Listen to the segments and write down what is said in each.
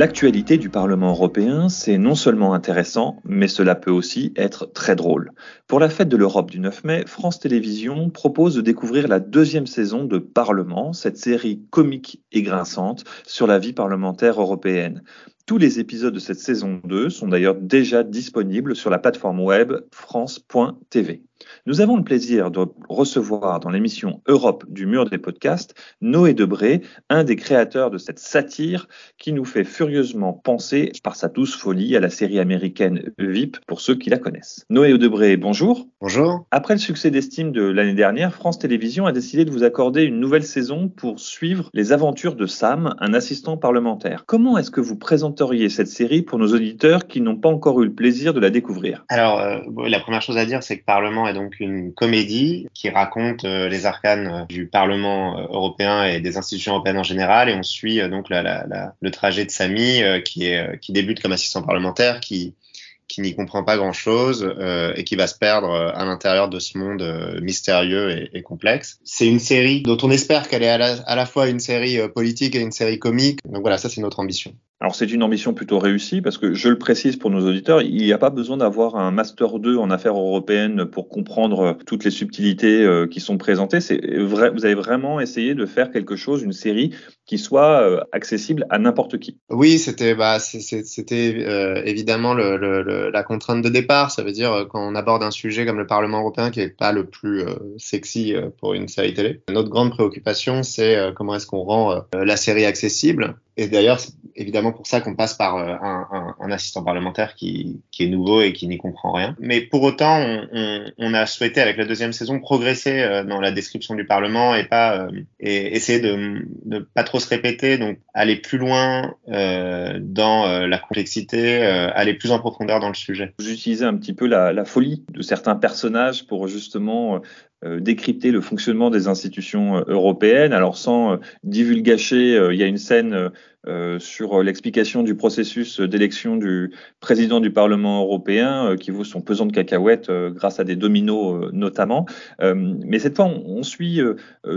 L'actualité du Parlement européen, c'est non seulement intéressant, mais cela peut aussi être très drôle. Pour la fête de l'Europe du 9 mai, France Télévisions propose de découvrir la deuxième saison de Parlement, cette série comique et grinçante sur la vie parlementaire européenne. Tous les épisodes de cette saison 2 sont d'ailleurs déjà disponibles sur la plateforme web france.tv. Nous avons le plaisir de recevoir dans l'émission Europe du mur des podcasts Noé Debré, un des créateurs de cette satire qui nous fait furieusement penser par sa douce folie à la série américaine VIP pour ceux qui la connaissent. Noé Debré, bonjour. Bonjour. Après le succès d'estime de l'année dernière, France Télévisions a décidé de vous accorder une nouvelle saison pour suivre les aventures de Sam, un assistant parlementaire. Comment est-ce que vous cette série pour nos auditeurs qui n'ont pas encore eu le plaisir de la découvrir Alors, euh, la première chose à dire, c'est que Parlement est donc une comédie qui raconte euh, les arcanes euh, du Parlement européen et des institutions européennes en général. Et on suit donc le trajet de Samy, qui, débute comme assistant parlementaire, qui, n'y comprend pas grand-chose et qui va se perdre à l'intérieur de ce monde mystérieux et, complexe. C'est une série dont on espère qu'elle est à la, fois une série politique et une série comique. Donc voilà, ça c'est notre ambition. Alors c'est une ambition plutôt réussie parce que je le précise pour nos auditeurs, il n'y a pas besoin d'avoir un master 2 en affaires européennes pour comprendre toutes les subtilités euh, qui sont présentées. Vous avez vraiment essayé de faire quelque chose, une série qui soit euh, accessible à n'importe qui. Oui, c'était bah, euh, évidemment la contrainte de départ. Ça veut dire euh, quand on aborde un sujet comme le Parlement européen qui est pas le plus euh, sexy pour une série télé. Notre grande préoccupation, c'est comment est-ce qu'on rend la série accessible et d'ailleurs, c'est évidemment pour ça qu'on passe par euh, un, un, un, assistant parlementaire qui, qui, est nouveau et qui n'y comprend rien. Mais pour autant, on, on, on, a souhaité avec la deuxième saison progresser euh, dans la description du Parlement et pas euh, et essayer de ne pas trop se répéter, donc aller plus loin dans la complexité, aller plus en profondeur dans le sujet. Utilisez un petit peu la, la folie de certains personnages pour justement décrypter le fonctionnement des institutions euh, européennes. Alors sans euh, divulgacher, il y a une scène sur l'explication du processus d'élection du président du Parlement européen qui vaut son pesant de cacahuètes grâce à des dominos notamment. mais cette fois, on, suit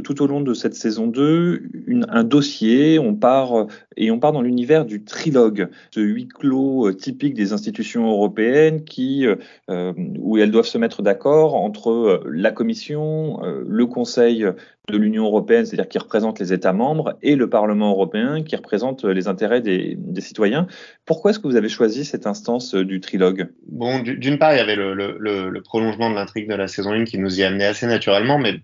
tout au long de cette saison 2 une, un dossier, on part et on part dans l'univers du trilogue, ce huis clos typique des institutions européennes qui, où elles doivent se mettre d'accord entre la Commission euh, le Conseil de l'Union européenne, c'est-à-dire qui représente les États membres, et le Parlement européen, qui représente les intérêts des, citoyens. Pourquoi est-ce que vous avez choisi cette instance euh, du trilogue? Bon, d'une part, il y avait le, prolongement de l'intrigue de la saison 1 qui nous y amenait assez naturellement, mais,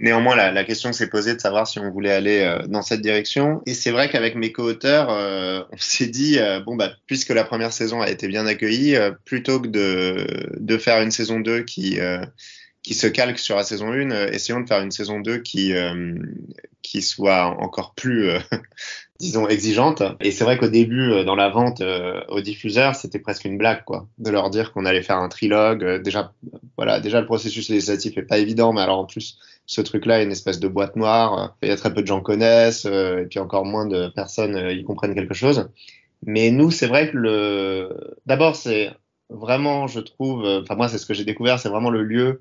néanmoins, la, la question s'est posée de savoir si on voulait aller euh, dans cette direction. Et c'est vrai qu'avec mes co-auteurs, euh, on s'est dit, euh, bon, bah, puisque la première saison a été bien accueillie, euh, plutôt que de, faire une saison 2 qui qui se calque sur la saison 1, euh, essayons de faire une saison 2 qui, euh, qui soit encore plus, euh, disons, exigeante. Et c'est vrai qu'au début, euh, dans la vente euh, aux diffuseurs, c'était presque une blague, quoi, de leur dire qu'on allait faire un trilogue. déjà, voilà, déjà le processus législatif est pas évident, mais alors en plus, ce truc-là est une espèce de boîte noire. Il y a très peu de gens connaissent, et puis encore moins de personnes y comprennent quelque chose. Mais nous, c'est vrai que le, d'abord, c'est vraiment, je trouve, enfin moi, c'est ce que j'ai découvert, c'est vraiment le lieu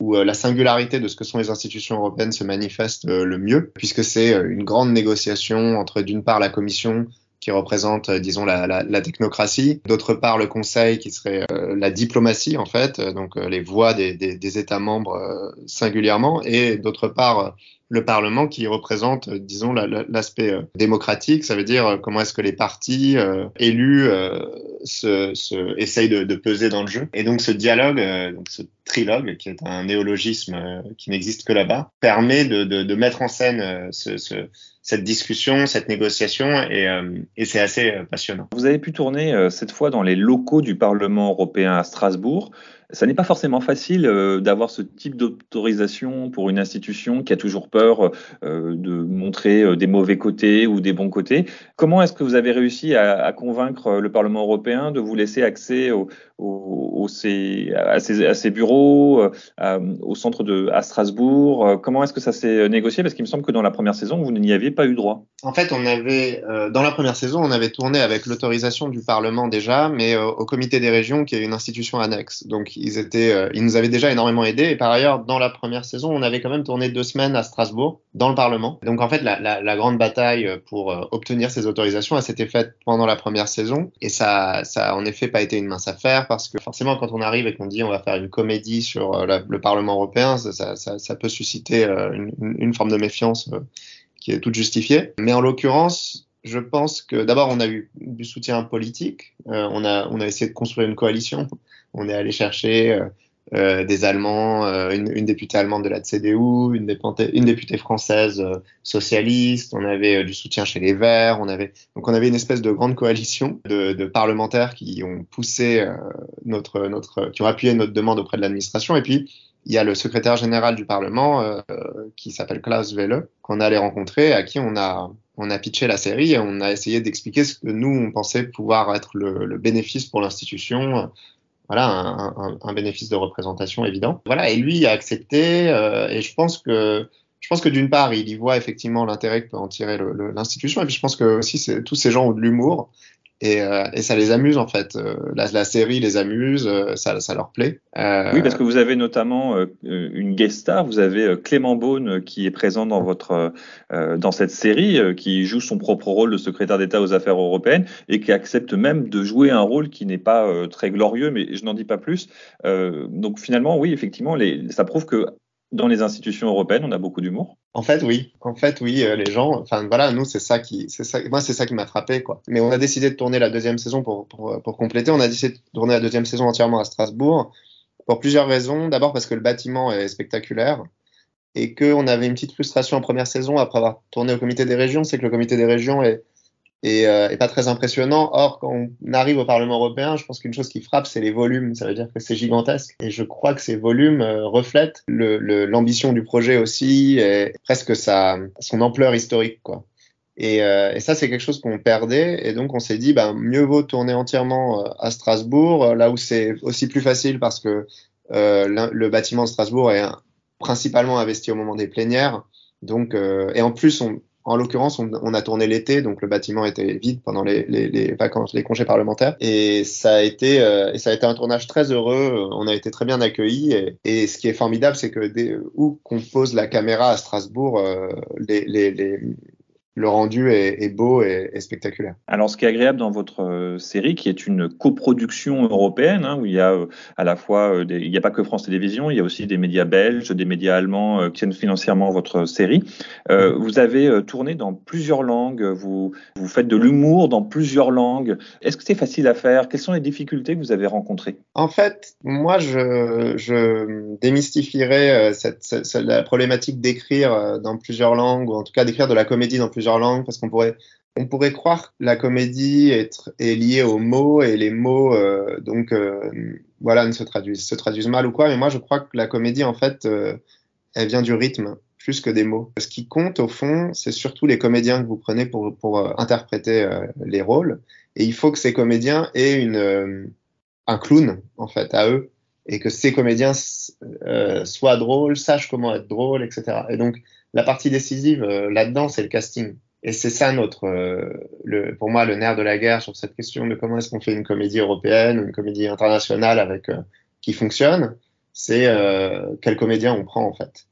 où euh, la singularité de ce que sont les institutions européennes se manifeste euh, le mieux, puisque c'est euh, une grande négociation entre d'une part la Commission qui représente, disons, la, la, la technocratie, d'autre part le Conseil qui serait euh, la diplomatie, en fait, donc euh, les voix des, des, des, États membres euh, singulièrement, et d'autre part le Parlement qui représente, disons, l'aspect la, démocratique, ça veut dire comment est-ce que les partis élus se, se, essayent de, de, peser dans le jeu. Et donc ce dialogue, donc ce trilogue, qui est un néologisme qui n'existe que là-bas, permet de, mettre en scène ce, ce cette discussion, cette négociation, et, euh, c'est assez euh, passionnant. Vous avez pu tourner euh, cette fois dans les locaux du Parlement européen à Strasbourg. Ça n'est pas forcément facile d'avoir ce type d'autorisation pour une institution qui a toujours peur de montrer des mauvais côtés ou des bons côtés. Comment est-ce que vous avez réussi à, convaincre le Parlement européen de vous laisser accès à, ces, bureaux, au centre de à Strasbourg? Comment est-ce que ça s'est négocié? Parce qu'il me semble que dans la première saison, vous n'y aviez pas eu droit. En fait, on avait dans la première saison, on avait tourné avec l'autorisation du Parlement déjà, mais au Comité des régions, qui est une institution annexe. Donc ils étaient, euh, ils nous avaient déjà énormément aidés. Et par ailleurs, dans la première saison, on avait quand même tourné deux semaines à Strasbourg, dans le Parlement. Donc en fait, la, grande bataille pour euh, obtenir ces autorisations, elle s'était faite pendant la première saison. Et ça, ça a en effet pas été une mince affaire parce que forcément, quand on arrive et qu'on dit on va faire une comédie sur euh, le Parlement européen, ça, peut susciter une, forme de méfiance qui est toute justifiée. Mais en l'occurrence, je pense que d'abord on a eu du soutien politique, euh, on a on a essayé de construire une coalition, on est allé chercher euh, euh des Allemands, euh, une, une, députée allemande de la CDU, une, députée, une députée française euh, socialiste, on avait du soutien chez les Verts, on avait donc on avait une espèce de grande coalition de, de parlementaires qui ont poussé notre notre qui ont appuyé notre demande auprès de l'administration. Et puis il y a le secrétaire général du Parlement euh, qui s'appelle Klaus Welle, qu'on allait rencontrer, à qui on a on a pitché la série et on a essayé d'expliquer ce que nous, on pensait pouvoir être le, le bénéfice pour l'institution. Voilà, un, un, un, bénéfice de représentation évident. Voilà, et lui a accepté. Euh, et je pense que je pense que d'une part, il y voit effectivement l'intérêt que peut en tirer l'institution, et puis je pense que aussi tous ces gens ont de l'humour, et, euh, et, ça les amuse en fait. Euh, la, la série les amuse, euh, ça, ça leur plaît. Euh, oui, parce que vous avez notamment une guest star. Vous avez Clément Beaune qui est présent dans votre dans cette série, qui joue son propre rôle de secrétaire d'État aux affaires européennes et qui accepte même de jouer un rôle qui n'est pas très glorieux, mais je n'en dis pas plus. donc finalement, oui, effectivement, les, ça prouve que dans les institutions européennes, on a beaucoup d'humour. En fait, oui. En fait, oui. Euh, les gens, enfin voilà, nous, c'est ça qui, c'est ça. Moi, c'est ça qui m'a frappé, quoi. Mais on a décidé de tourner la deuxième saison pour, pour, pour compléter. On a décidé de tourner la deuxième saison entièrement à Strasbourg pour plusieurs raisons. D'abord parce que le bâtiment est spectaculaire et qu'on avait une petite frustration en première saison après avoir tourné au comité des régions, c'est que le comité des régions est et, euh, pas très impressionnant. Or, quand on arrive au Parlement européen, je pense qu'une chose qui frappe, c'est les volumes. Ça veut dire que c'est gigantesque. Et je crois que ces volumes euh, reflètent l'ambition le, du projet aussi, et presque sa, son ampleur historique. quoi. Et, euh, et, ça, c'est quelque chose qu'on perdait. Et donc, on s'est dit, ben, mieux vaut tourner entièrement euh, à Strasbourg, là où c'est aussi plus facile parce que euh, le bâtiment de Strasbourg est principalement investi au moment des plénières. Donc, euh, et en plus, on, en l'occurrence, on, on, a tourné l'été, donc le bâtiment était vide pendant les, les, les, vacances, les congés parlementaires, et ça a été, euh, et ça a été un tournage très heureux. On a été très bien accueillis, et, ce qui est formidable, c'est que dès, où qu'on pose la caméra à Strasbourg, euh, les, les, le rendu est, est beau et, spectaculaire. Alors, ce qui est agréable dans votre euh, série, qui est une coproduction européenne, hein, où il y a euh, à la fois, euh, des, il n'y a pas que France Télévisions, il y a aussi des médias belges, des médias allemands qui tiennent financièrement votre série. Euh, vous avez tourné dans plusieurs langues, vous, vous faites de l'humour dans plusieurs langues. Est-ce que c'est facile à faire? Quelles sont les difficultés que vous avez rencontrées? En fait, moi, je, je démystifierais cette, cette, la problématique d'écrire dans plusieurs langues, ou en tout cas d'écrire de la comédie dans plusieurs langues parce qu'on pourrait on pourrait croire que la comédie est, liée aux mots et les mots euh, donc euh, voilà ne se traduisent se traduisent mal ou quoi mais moi je crois que la comédie en fait euh, elle vient du rythme plus que des mots. Ce qui compte au fond c'est surtout les comédiens que vous prenez pour pour interpréter les rôles et il faut que ces comédiens aient une un clown en fait à eux et que ces comédiens soient drôles sachent comment être drôles etc et donc la partie décisive euh, là-dedans, c'est le casting. Et c'est ça notre, euh, le, pour moi, le nerf de la guerre sur cette question de comment est-ce qu'on fait une comédie européenne ou une comédie internationale avec euh, qui fonctionne. C'est quel comédien on prend en fait.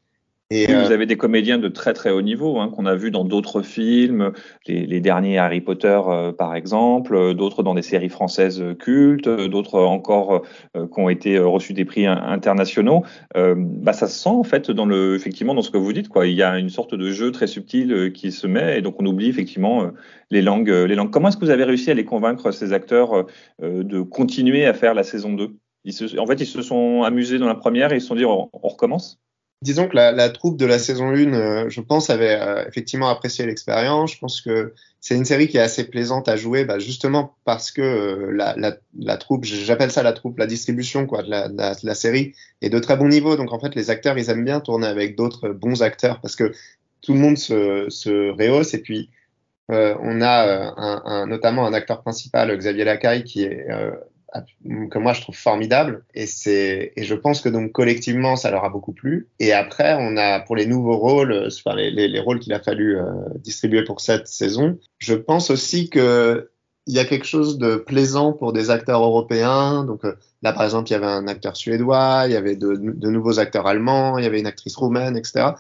Et oui, vous euh, avez des comédiens de très très haut niveau hein, qu'on a vu dans d'autres films, les, les, derniers Harry Potter euh, par exemple, euh, d'autres dans des séries françaises cultes, d'autres encore qui ont été reçus des prix internationaux. bah ça se sent en fait dans le effectivement dans ce que vous dites quoi. Il y a une sorte de jeu très subtil qui se met et donc on oublie effectivement les langues les langues. Comment est-ce que vous avez réussi à les convaincre ces acteurs de continuer à faire la saison 2 ils se, En fait ils se sont amusés dans la première et ils se sont dit on, on recommence? Disons que la, la, troupe de la saison 1, euh, je pense, avait euh, effectivement apprécié l'expérience. Je pense que c'est une série qui est assez plaisante à jouer, bah, justement parce que euh, la, la, la, troupe, j'appelle ça la troupe, la distribution quoi, de la, de la, série est de très bon niveau. Donc en fait, les acteurs, ils aiment bien tourner avec d'autres bons acteurs parce que tout le monde se, se rehausse. Et puis, on a un, un, notamment un acteur principal, Xavier Lacaille, qui est que moi je trouve formidable et c'est et je pense que donc collectivement ça leur a beaucoup plu et après on a pour les nouveaux rôles enfin les, les, les rôles qu'il a fallu euh, distribuer pour cette saison je pense aussi que il y a quelque chose de plaisant pour des acteurs européens. Donc là, par exemple, il y avait un acteur suédois, il y avait de, de, nouveaux acteurs allemands, il y avait une actrice roumaine, etc.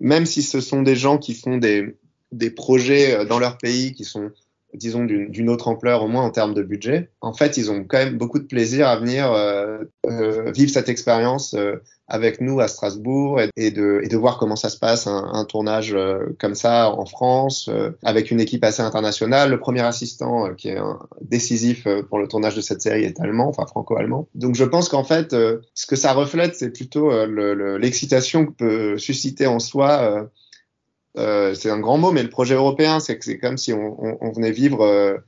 Même si ce sont des gens qui font des, des projets dans leur pays qui sont disons, d'une autre ampleur, au moins en termes de budget. En fait, ils ont quand même beaucoup de plaisir à venir euh, euh, vivre cette expérience euh, avec nous à Strasbourg et, de, et, de, voir comment ça se passe, un, un tournage euh, comme ça en France, euh, avec une équipe assez internationale. Le premier assistant qui est un, décisif pour le tournage de cette série est allemand, enfin franco-allemand. Donc je pense qu'en fait, ce que ça reflète, c'est plutôt l'excitation le, que peut susciter en soi euh, c'est un grand mot, mais le projet européen, c'est comme si on, venait vivre euh,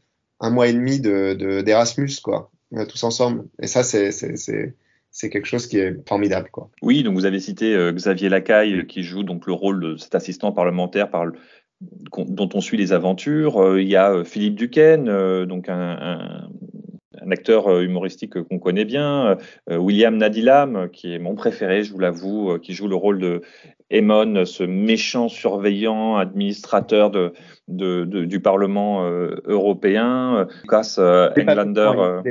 un mois et demi de d'Erasmus, quoi, euh, tous ensemble. Et ça, c'est quelque chose qui est formidable, quoi. Oui, donc vous avez cité Xavier Lacaille qui joue donc le rôle de cet assistant parlementaire par le, dont on suit les aventures. il y a Philippe Duquesne, donc un, un, acteur humoristique qu'on connaît bien, William Nadilam, qui est mon préféré, je vous l'avoue, qui joue le rôle de Emon, ce méchant surveillant, administrateur de, de, du Parlement européen. Lucas Englander.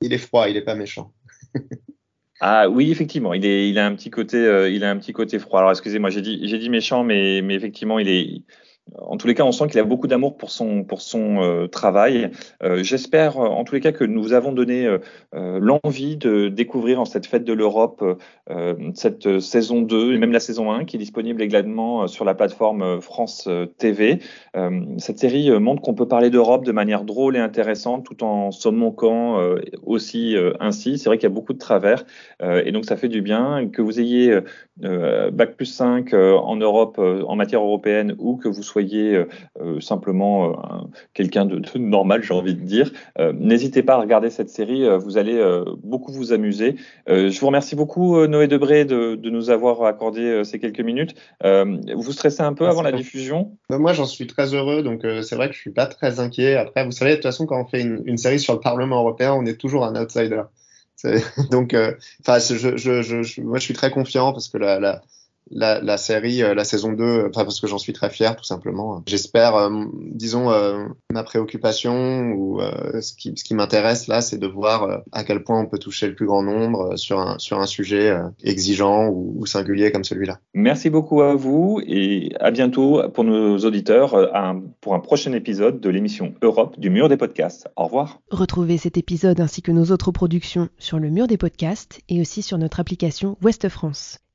Il est froid, il est pas méchant. Ah oui, effectivement, il, est, il a un petit côté, il a un petit côté froid. Alors excusez-moi, j'ai dit, j'ai dit méchant, mais, mais effectivement, il est, en tous les cas, on sent qu'il a beaucoup d'amour pour son, pour son euh, travail. Euh, j'espère, euh, en tous les cas, que nous avons donné l'envie de découvrir en cette fête de l'Europe cette saison 2 et même la saison 1 qui est disponible également sur la plateforme France TV. cette série montre qu'on peut parler d'Europe de manière drôle et intéressante tout en se moquant aussi ainsi. C'est vrai qu'il y a beaucoup de travers et donc ça fait du bien que vous ayez Bac plus 5 en Europe en matière européenne ou que vous soyez euh, euh, simplement euh, quelqu'un de, normal, j'ai envie de dire, n'hésitez pas à regarder cette série, vous allez beaucoup vous amuser. je vous remercie beaucoup, Noé Debré, de, de nous avoir accordé ces quelques minutes. vous stressez un peu avant la diffusion? Moi, j'en suis très heureux, donc c'est vrai que je suis pas très inquiet. Après, vous savez, de toute façon, quand on fait une, une série sur le Parlement européen, on est toujours un outsider. Donc, enfin, je, je, je, moi, je suis très confiant parce que la, la, la, la, série, euh, la saison 2, enfin, parce que j'en suis très fier, tout simplement. J'espère, euh, disons, euh, ma préoccupation ou ce qui, ce qui m'intéresse là, c'est de voir à quel point on peut toucher le plus grand nombre sur un, sur un sujet exigeant ou, ou, singulier comme celui-là. Merci beaucoup à vous et à bientôt pour nos auditeurs un, pour un prochain épisode de l'émission Europe du mur des podcasts. Au revoir. Retrouvez cet épisode ainsi que nos autres productions sur le mur des podcasts et aussi sur notre application Ouest France.